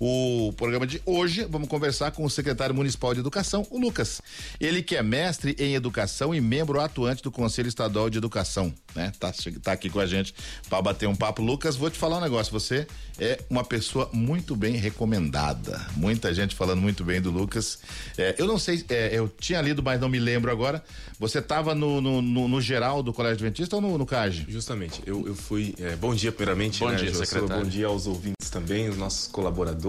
O programa de hoje, vamos conversar com o secretário municipal de educação, o Lucas. Ele que é mestre em educação e membro atuante do Conselho Estadual de Educação, né? Tá, tá aqui com a gente para bater um papo. Lucas, vou te falar um negócio, você é uma pessoa muito bem recomendada. Muita gente falando muito bem do Lucas. É, eu não sei, é, eu tinha lido, mas não me lembro agora. Você estava no, no, no, no, geral do Colégio Adventista ou no, no CAGE? Justamente, eu, eu fui. É, bom dia, primeiramente. Bom né, dia, secretário. Bom dia aos ouvintes também, os nossos colaboradores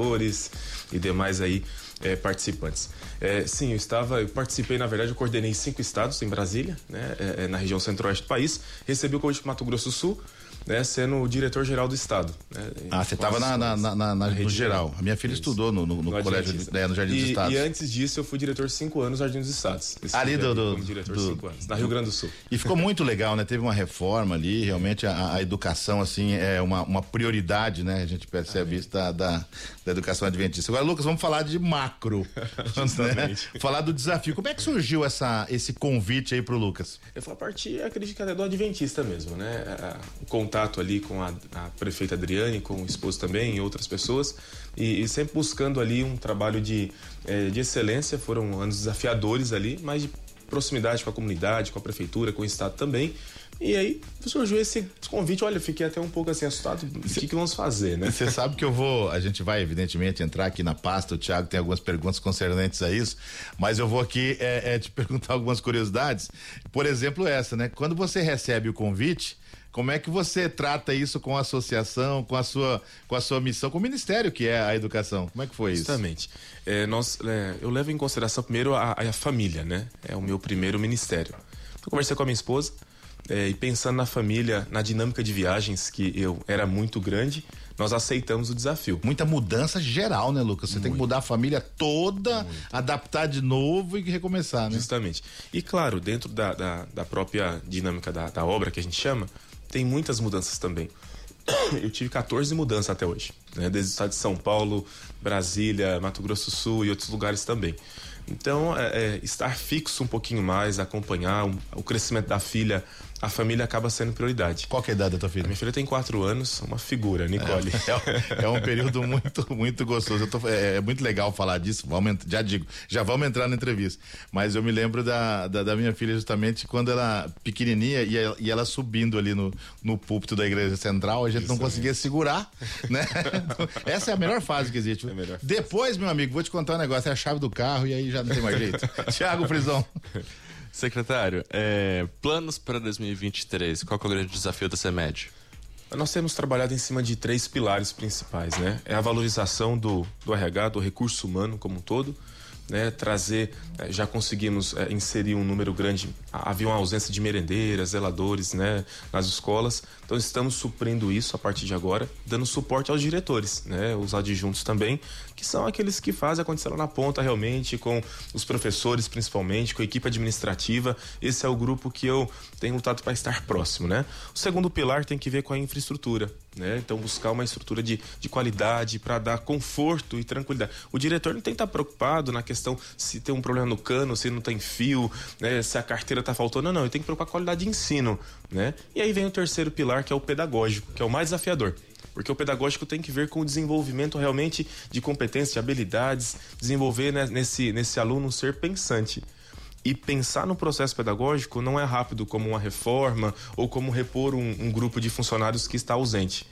e demais aí é, participantes. É, sim, eu estava, eu participei, na verdade, eu coordenei cinco estados em Brasília, né, é, na região centro-oeste do país, recebi o convite para Mato Grosso do Sul, né, sendo o diretor-geral do Estado. Né, ah, você estava na, na, na, na, no geral. A minha filha Isso. estudou no, no, no, no colégio, de, é, no Jardim e, dos Estados. E antes disso, eu fui diretor cinco anos no Jardim dos Estados. Ali do... do diretor do, cinco anos, na Rio Grande do Sul. E ficou muito legal, né? Teve uma reforma ali, realmente a, a educação, assim, é uma, uma prioridade, né? A gente percebe ah, isso da, da, da, educação adventista. Agora, Lucas, vamos falar de macro. né? Falar do desafio. Como é que surgiu essa, esse convite aí pro Lucas? Eu falo a partir, acredito que até do adventista mesmo, né? O contato ali com a a prefeita Adriane, com o esposo também e outras pessoas, e, e sempre buscando ali um trabalho de, é, de excelência. Foram anos desafiadores ali, mas de proximidade com a comunidade, com a prefeitura, com o estado também. E aí surgiu esse convite, olha, fiquei até um pouco assim assustado, o que, que vamos fazer, né? Você sabe que eu vou, a gente vai evidentemente entrar aqui na pasta, o Thiago tem algumas perguntas concernentes a isso, mas eu vou aqui é, é, te perguntar algumas curiosidades, por exemplo essa, né? Quando você recebe o convite, como é que você trata isso com a associação, com a sua, com a sua missão, com o ministério que é a educação? Como é que foi Justamente. isso? Justamente. É, nós, é, eu levo em consideração primeiro a, a, família, né? É o meu primeiro ministério. Eu conversei com a minha esposa é, e pensando na família, na dinâmica de viagens que eu era muito grande, nós aceitamos o desafio. Muita mudança geral, né, Lucas? Você muito. tem que mudar a família toda, muito. adaptar de novo e recomeçar, né? Justamente. E claro, dentro da, da, da própria dinâmica da, da obra que a gente chama, tem muitas mudanças também. Eu tive 14 mudanças até hoje, né? desde o estado de São Paulo, Brasília, Mato Grosso do Sul e outros lugares também. Então, é, é, estar fixo um pouquinho mais, acompanhar um, o crescimento da filha a família acaba sendo prioridade. Qual é a idade da tua filha? A minha filha tem quatro anos, uma figura, Nicole. É, é, é um período muito, muito gostoso. Tô, é, é, muito legal falar disso. Vamos, já digo, já vamos entrar na entrevista. Mas eu me lembro da, da, da minha filha justamente quando ela pequenininha e, ela, e ela subindo ali no, no púlpito da igreja central, a gente Isso não conseguia segurar, né? Essa é a melhor fase que existe. É Depois, meu amigo, vou te contar um negócio, é a chave do carro e aí já não tem mais jeito. Tiago Frisão. Secretário, é, planos para 2023, qual é o grande desafio da CEMED? Nós temos trabalhado em cima de três pilares principais, né? É a valorização do, do RH, do recurso humano como um todo, né, trazer, eh, já conseguimos é, inserir um número grande, havia uma ausência de merendeiras, zeladores né, nas escolas, então estamos suprindo isso a partir de agora, dando suporte aos diretores, né, os adjuntos também, que são aqueles que fazem acontecer lá na ponta realmente, com os professores principalmente, com a equipe administrativa, esse é o grupo que eu tenho lutado para estar próximo. Né? O segundo pilar tem que ver com a infraestrutura, né? então buscar uma estrutura de, de qualidade para dar conforto e tranquilidade. O diretor não tem que estar preocupado na questão questão se tem um problema no cano, se não tem fio, né, se a carteira está faltando. Não, não, eu tenho que preocupar com a qualidade de ensino, né? E aí vem o terceiro pilar, que é o pedagógico, que é o mais desafiador. Porque o pedagógico tem que ver com o desenvolvimento realmente de competências, de habilidades, desenvolver né, nesse, nesse aluno um ser pensante. E pensar no processo pedagógico não é rápido como uma reforma ou como repor um, um grupo de funcionários que está ausente.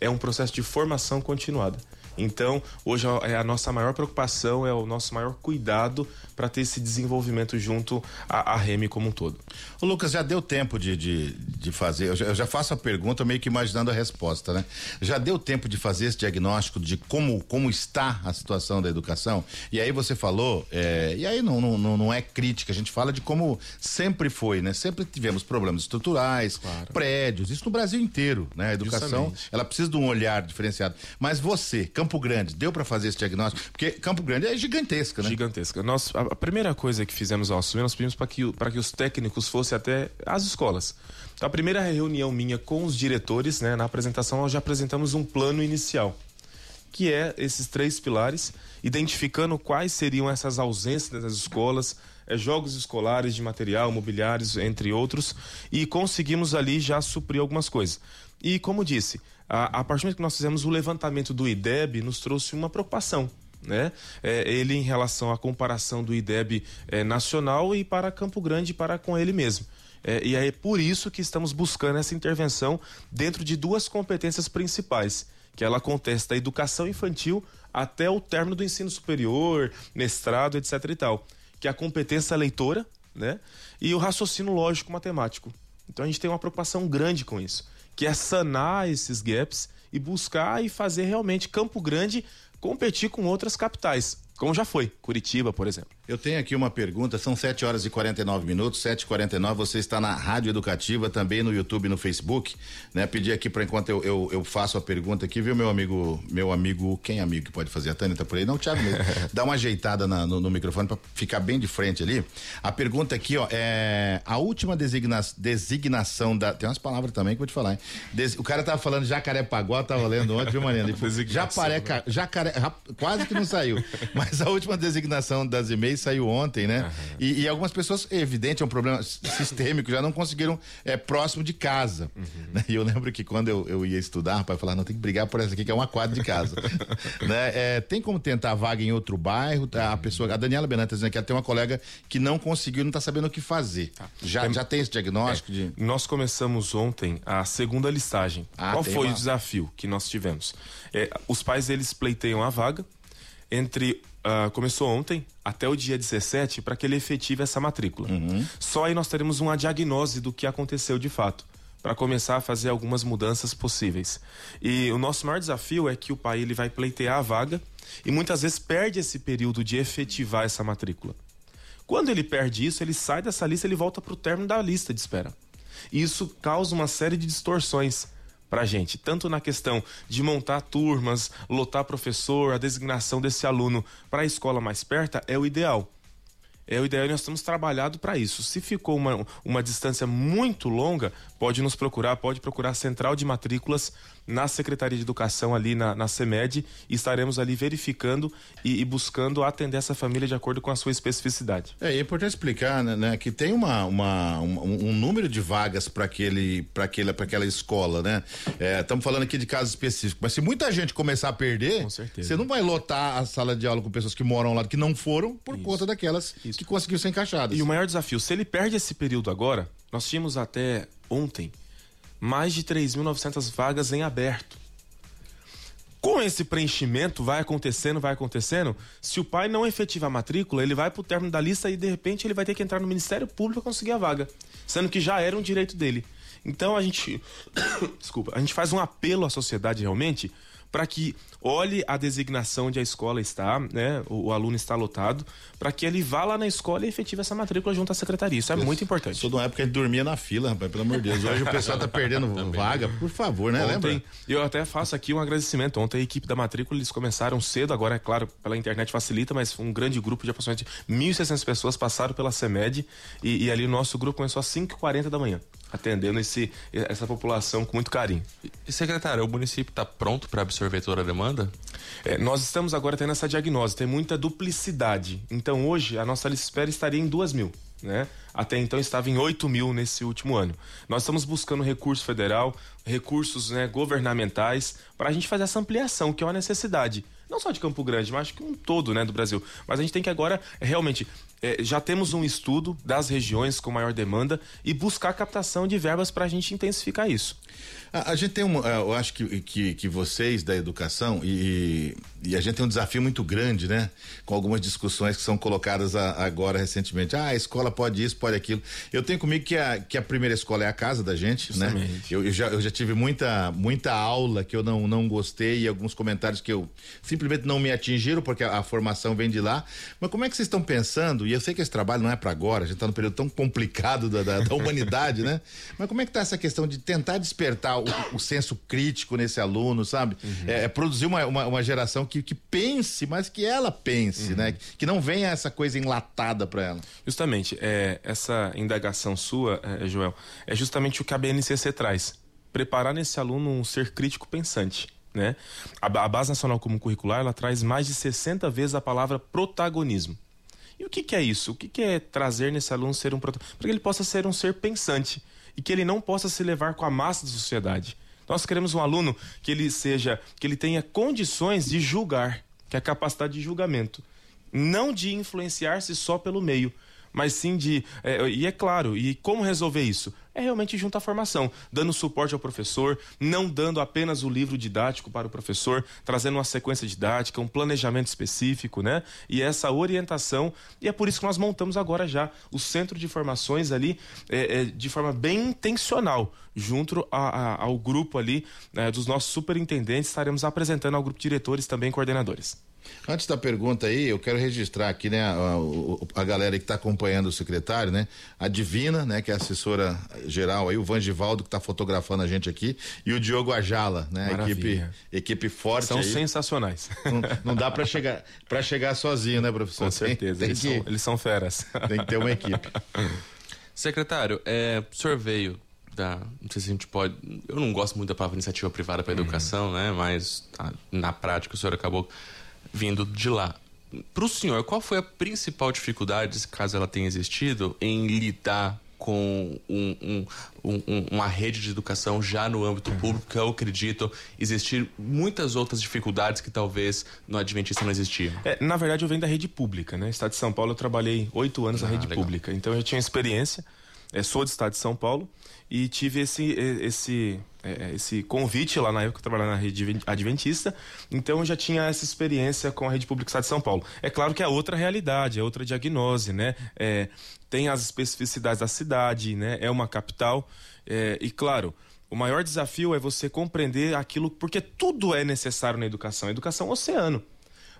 É um processo de formação continuada. Então, hoje é a nossa maior preocupação, é o nosso maior cuidado para ter esse desenvolvimento junto à, à Reme como um todo. O Lucas, já deu tempo de, de, de fazer, eu já, eu já, faço a pergunta meio que imaginando a resposta, né? Já deu tempo de fazer esse diagnóstico de como, como está a situação da educação? E aí você falou, é, e aí não, não, não é crítica, a gente fala de como sempre foi, né? Sempre tivemos problemas estruturais, claro. prédios, isso no Brasil inteiro, né? A educação, Justamente. ela precisa de um olhar diferenciado. Mas você, Campo Grande, deu para fazer esse diagnóstico? Porque Campo Grande é gigantesca, né? Gigantesca. Nós, a, a primeira coisa que fizemos ao assumir, nós pedimos para que, que os técnicos fossem até as escolas. Então, a primeira reunião minha com os diretores, né, na apresentação, nós já apresentamos um plano inicial, que é esses três pilares, identificando quais seriam essas ausências das escolas, é, jogos escolares de material, mobiliários, entre outros, e conseguimos ali já suprir algumas coisas. E como disse, A, a partir do momento que nós fizemos o levantamento do IDEB, nos trouxe uma preocupação. Né? É, ele em relação à comparação do IDEB é, nacional e para Campo Grande para com ele mesmo. É, e é por isso que estamos buscando essa intervenção dentro de duas competências principais, que ela acontece da educação infantil até o término do ensino superior, mestrado, etc. e tal, que é a competência leitora, né? E o raciocínio lógico matemático. Então a gente tem uma preocupação grande com isso, que é sanar esses gaps e buscar e fazer realmente Campo Grande competir com outras capitais, como já foi, Curitiba, por exemplo. Eu tenho aqui uma pergunta, são 7 horas e 49 minutos, 7 e 49 você está na Rádio Educativa, também no YouTube e no Facebook, né? Pedir aqui para enquanto eu, eu, eu, faço a pergunta aqui, viu, meu amigo, meu amigo, quem é amigo que pode fazer? A Tânia tá por aí? Não, Thiago mesmo. Dá uma ajeitada na, no, no, microfone para ficar bem de frente ali. A pergunta aqui, ó, é a última designa, designação da, tem umas palavras também que eu vou te falar, hein? Des, o cara tava falando Jacarepaguá, tava lendo ontem, viu, Mariana? Jacaré, né? jacaré, quase que não saiu, mas a última designação das e-mails saiu ontem, né? Uhum. E, e, algumas pessoas, evidente, é um problema sistêmico, já não conseguiram é, próximo de casa. Uhum. Né? E eu lembro que quando eu, eu ia estudar, o pai falava, não, tem que brigar por essa aqui, que é uma quadra de casa. né? É, tem como tentar vaga em outro bairro? Tá? A pessoa, a Daniela Benantes dizendo que ela tem uma colega que não conseguiu, não está sabendo o que fazer. Tá. Já, é, já tem esse diagnóstico? É, de... Nós começamos ontem a segunda listagem. Ah, Qual foi uma... o desafio que nós tivemos? É, os pais, eles pleiteiam a vaga entre uh, começou ontem até o dia 17 para que ele efetive essa matrícula. Uhum. Só aí nós teremos uma diagnose do que aconteceu de fato para começar a fazer algumas mudanças possíveis. E o nosso maior desafio é que o pai ele vai pleitear a vaga e muitas vezes perde esse período de efetivar essa matrícula. Quando ele perde isso, ele sai dessa lista, ele volta para o término da lista de espera. E isso causa uma série de distorções para a gente, tanto na questão de montar turmas, lotar professor, a designação desse aluno para a escola mais perto é o ideal é o ideal e nós estamos trabalhando para isso. Se ficou uma, uma distância muito longa, pode nos procurar, pode procurar a central de matrículas na Secretaria de Educação ali na, na CEMED e estaremos ali verificando e, e, buscando atender essa família de acordo com a sua especificidade. É, é importante explicar né, né que tem uma, uma um, um, número de vagas para aquele para aquela para aquela escola, né? Estamos é, falando aqui de casos específicos, mas se muita gente começar a perder, você não vai lotar a sala de aula com pessoas que moram lá que não foram por Isso. conta daquelas Isso que conseguiu ser encaixadas. E o maior desafio, se ele perde esse período agora, nós tínhamos até ontem mais de 3.900 vagas em aberto. Com esse preenchimento, vai acontecendo, vai acontecendo. Se o pai não efetiva a matrícula, ele vai para o término da lista e de repente ele vai ter que entrar no Ministério Público para conseguir a vaga, sendo que já era um direito dele. Então a gente, desculpa, a gente faz um apelo à sociedade realmente para que olhe a designação onde a escola está, né? O, o aluno está lotado, para que ele vá lá na escola e efetive essa matrícula junto à secretaria. Isso é Isso, muito importante. Sou de uma época que dormia na fila, rapaz, pelo amor de Deus. Hoje o pessoal está perdendo vaga, por favor, né? Ontem, Lembra? Eu até faço aqui um agradecimento. Ontem a equipe da matrícula, eles começaram cedo, agora é claro, pela internet facilita, mas um grande grupo de aproximadamente 1.600 pessoas passaram pela CEMED e, e ali o nosso grupo começou às 5h40 da manhã atendendo esse, essa população com muito carinho. E secretário, o município está pronto para absorver toda a demanda? É, nós estamos agora tendo essa diagnose, tem muita duplicidade. Então hoje a nossa lista espera estaria em duas mil. Né? Até então estava em 8 mil nesse último ano. Nós estamos buscando recurso federal, recursos né, governamentais, para a gente fazer essa ampliação, que é uma necessidade. Não só de Campo Grande, mas acho que um todo né, do Brasil. Mas a gente tem que agora realmente é, já temos um estudo das regiões com maior demanda e buscar captação de verbas para a gente intensificar isso. A, a, gente tem um, é, eu acho que, que, que vocês da educação e, e, a gente tem um desafio muito grande, né? Com algumas discussões que são colocadas a, agora recentemente. Ah, a escola pode isso, pode aquilo. Eu tenho comigo que a, que a primeira escola é a casa da gente, né? Justamente. né? Eu, eu, já, eu já tive muita, muita aula que eu não, não gostei e alguns comentários que eu simplesmente não me atingiram porque a, a formação vem de lá. Mas como é que vocês estão pensando? E eu sei que esse trabalho não é para agora, a gente está num período tão complicado da, da, da humanidade, né? Mas como é que está essa questão de tentar despertar o, o senso crítico nesse aluno, sabe? Uhum. É, é, produzir uma, uma, uma, geração que, que pense, mas que ela pense, uhum. né? Que não venha essa coisa enlatada para ela. Justamente, é, essa indagação sua, é, Joel, é justamente o que a BNCC traz. Preparar nesse aluno um ser crítico pensante. Né? A, a Base Nacional Comum Curricular ela traz mais de 60 vezes a palavra protagonismo. E o que, que é isso? O que, que é trazer nesse aluno ser um protagonista? Para que ele possa ser um ser pensante e que ele não possa se levar com a massa da sociedade. Nós queremos um aluno que ele seja, que ele tenha condições de julgar, que é a capacidade de julgamento, não de influenciar-se só pelo meio mas sim de. É, e é claro, e como resolver isso? É realmente junto à formação, dando suporte ao professor, não dando apenas o livro didático para o professor, trazendo uma sequência didática, um planejamento específico, né? E essa orientação, e é por isso que nós montamos agora já o centro de formações ali é, é, de forma bem intencional, junto a, a, ao grupo ali né, dos nossos superintendentes, estaremos apresentando ao grupo de diretores também coordenadores. Antes da pergunta aí, eu quero registrar aqui, né, a, a galera que está acompanhando o secretário, né, a Divina, né, que é assessora geral aí, o Vangivaldo que está fotografando a gente aqui e o Diogo Ajala, né, equipe, equipe forte. São aí. sensacionais. Não, não dá para chegar para chegar sozinho, né, professor? Com certeza. Tem, tem eles, que, são, eles são feras. Tem que ter uma equipe. Secretário, é, o senhor veio da. Não sei se a gente pode. Eu não gosto muito da palavra iniciativa privada para uhum. educação, né? Mas tá, na prática o senhor acabou vindo de lá. Para o senhor, qual foi a principal dificuldade, caso ela tenha existido, em lidar com um, um, um, uma rede de educação já no âmbito público, que eu acredito existir muitas outras dificuldades que talvez no Adventista não existiam? É, na verdade, eu venho da rede pública, né? Estado de São Paulo, eu trabalhei oito anos ah, na rede legal. pública, então eu tinha experiência. É, sou do Estado de São Paulo e tive esse, esse, é, esse convite lá na época que eu trabalhava na rede adventista, então eu já tinha essa experiência com a rede pública do Estado de São Paulo. É claro que é outra realidade, é outra diagnose, né? É, tem as especificidades da cidade, né? É uma capital é, e claro. O maior desafio é você compreender aquilo, porque tudo é necessário na educação. A educação é um oceano.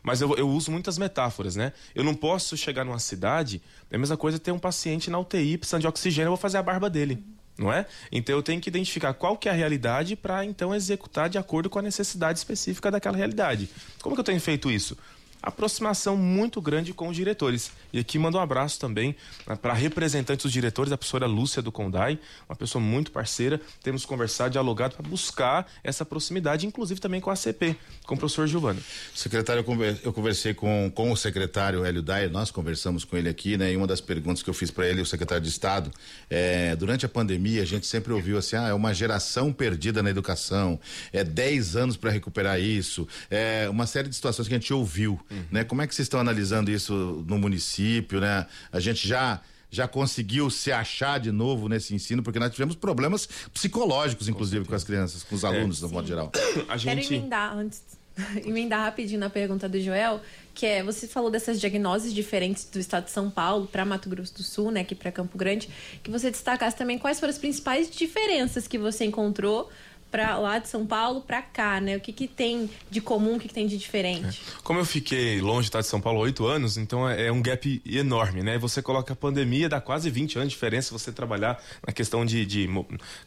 Mas eu, eu uso muitas metáforas, né? Eu não posso chegar numa cidade, é a mesma coisa ter um paciente na UTI precisando de oxigênio, eu vou fazer a barba dele não é? Então eu tenho que identificar qual que é a realidade para então executar de acordo com a necessidade específica daquela realidade. Como que eu tenho feito isso? Aproximação muito grande com os diretores. E aqui mando um abraço também né, para representantes dos diretores, a professora Lúcia do Condai, uma pessoa muito parceira. Temos conversado, dialogado para buscar essa proximidade, inclusive também com a CP, com o professor Giovano. Secretário, eu conversei com, com o secretário Hélio Dyer, nós conversamos com ele aqui, né? E uma das perguntas que eu fiz para ele, o secretário de Estado, é, durante a pandemia, a gente sempre ouviu assim: ah, é uma geração perdida na educação, é 10 anos para recuperar isso, é uma série de situações que a gente ouviu. Uhum. Né? Como é que vocês estão analisando isso no município, né? A gente já já conseguiu se achar de novo nesse ensino, porque nós tivemos problemas psicológicos, inclusive, com, com as crianças, com os alunos, é, no modo geral. A gente... Quero emendar antes, emendar rapidinho na pergunta do Joel, que é, você falou dessas diagnoses diferentes do estado de São Paulo para Mato Grosso do Sul, né, aqui para Campo Grande, que você destacasse também quais foram as principais diferenças que você encontrou para lá de São Paulo para cá, né? O que, que tem de comum, o que, que tem de diferente? É. Como eu fiquei longe tá, de São Paulo oito anos, então é, é um gap enorme, né? Você coloca a pandemia, dá quase 20 anos de diferença você trabalhar na questão de, de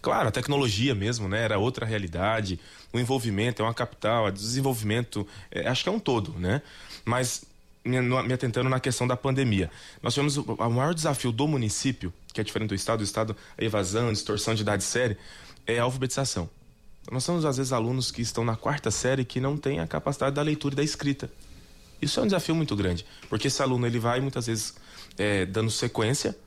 claro, a tecnologia mesmo, né? Era outra realidade, o envolvimento, é uma capital, o desenvolvimento, é, acho que é um todo, né? Mas me, atentando na questão da pandemia. Nós tivemos o, o maior desafio do município, que é diferente do Estado, do Estado, a evasão, distorção de idade séria, é a alfabetização. Nós temos, às vezes, alunos que estão na quarta série que não têm a capacidade da leitura e da escrita. Isso é um desafio muito grande, porque esse aluno ele vai muitas vezes é, dando sequência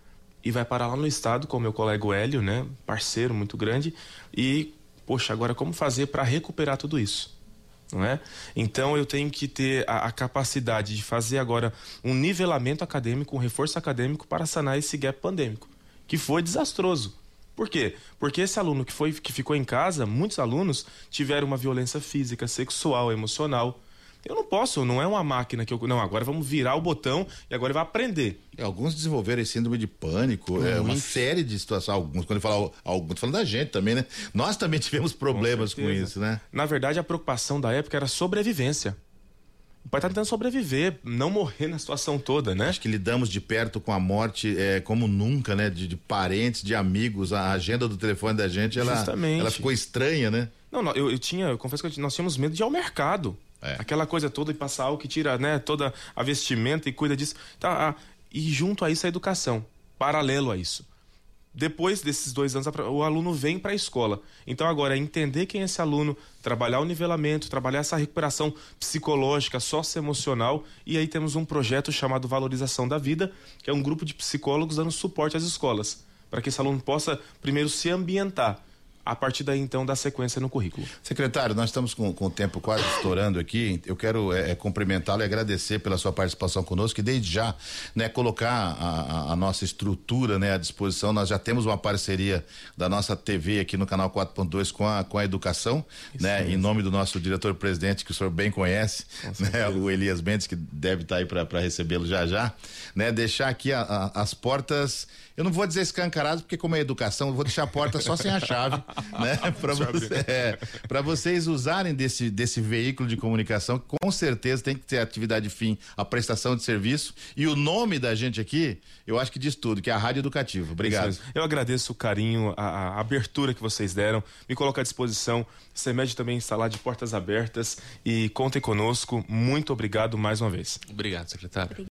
e vai parar lá no estado com o meu colega Hélio, né, parceiro muito grande, e poxa, agora como fazer para recuperar tudo isso? Não é? Então eu tenho que ter a, a, capacidade de fazer agora um nivelamento acadêmico, um reforço acadêmico para sanar esse gap pandêmico, que foi desastroso. Por quê? Porque esse aluno que, foi, que ficou em casa, muitos alunos tiveram uma violência física, sexual, emocional. Eu não posso, não é uma máquina que eu. Não, agora vamos virar o botão e agora ele vai aprender. É, alguns desenvolveram síndrome de pânico, é uma série de situações. Alguns, quando eu falo alguns, falando da gente também, né? Nós também tivemos problemas com, com isso, né? Na verdade, a preocupação da época era sobrevivência. O pai tá tentando sobreviver, não morrer na situação toda, né? Acho que lidamos de perto com a morte é, como nunca, né? De, de, parentes, de amigos, a agenda do telefone da gente, ela, Justamente. ela ficou estranha, né? Não, não eu, eu tinha, eu confesso que nós tínhamos medo de ir ao mercado. É. Aquela coisa toda e passar algo que tira, né, toda a vestimenta e cuida disso. Tá, ah, e junto a isso a educação, paralelo a isso depois desses dois anos, o aluno vem para a escola. Então, agora, é entender quem é esse aluno, trabalhar o nivelamento, trabalhar essa recuperação psicológica, socioemocional. E aí temos um projeto chamado Valorização da Vida, que é um grupo de psicólogos dando suporte às escolas, para que esse aluno possa, primeiro, se ambientar a partir daí então da sequência no currículo. Secretário, nós estamos com, com o tempo quase estourando aqui. Eu quero é, é cumprimentá-lo e agradecer pela sua participação conosco e desde já, né, colocar a, a, a, nossa estrutura, né, à disposição. Nós já temos uma parceria da nossa TV aqui no canal 4.2 com a com a educação, Isso né, mesmo. em nome do nosso diretor-presidente que o senhor bem conhece, né, o Elias Mendes que deve estar aí para recebê-lo já já, né, deixar aqui a, as portas eu não vou dizer escancaradas, porque como é educação, eu vou deixar a porta só sem a chave, né? Para você, é, vocês usarem desse, desse veículo de comunicação, que com certeza tem que ter atividade fim, a prestação de serviço. E o nome da gente aqui, eu acho que diz tudo, que é a Rádio Educativa. Obrigado. Eu agradeço o carinho, a, a, abertura que vocês deram, me coloca à disposição. CEMED também está lá de portas abertas e contem conosco. Muito obrigado mais uma vez. Obrigado, secretário.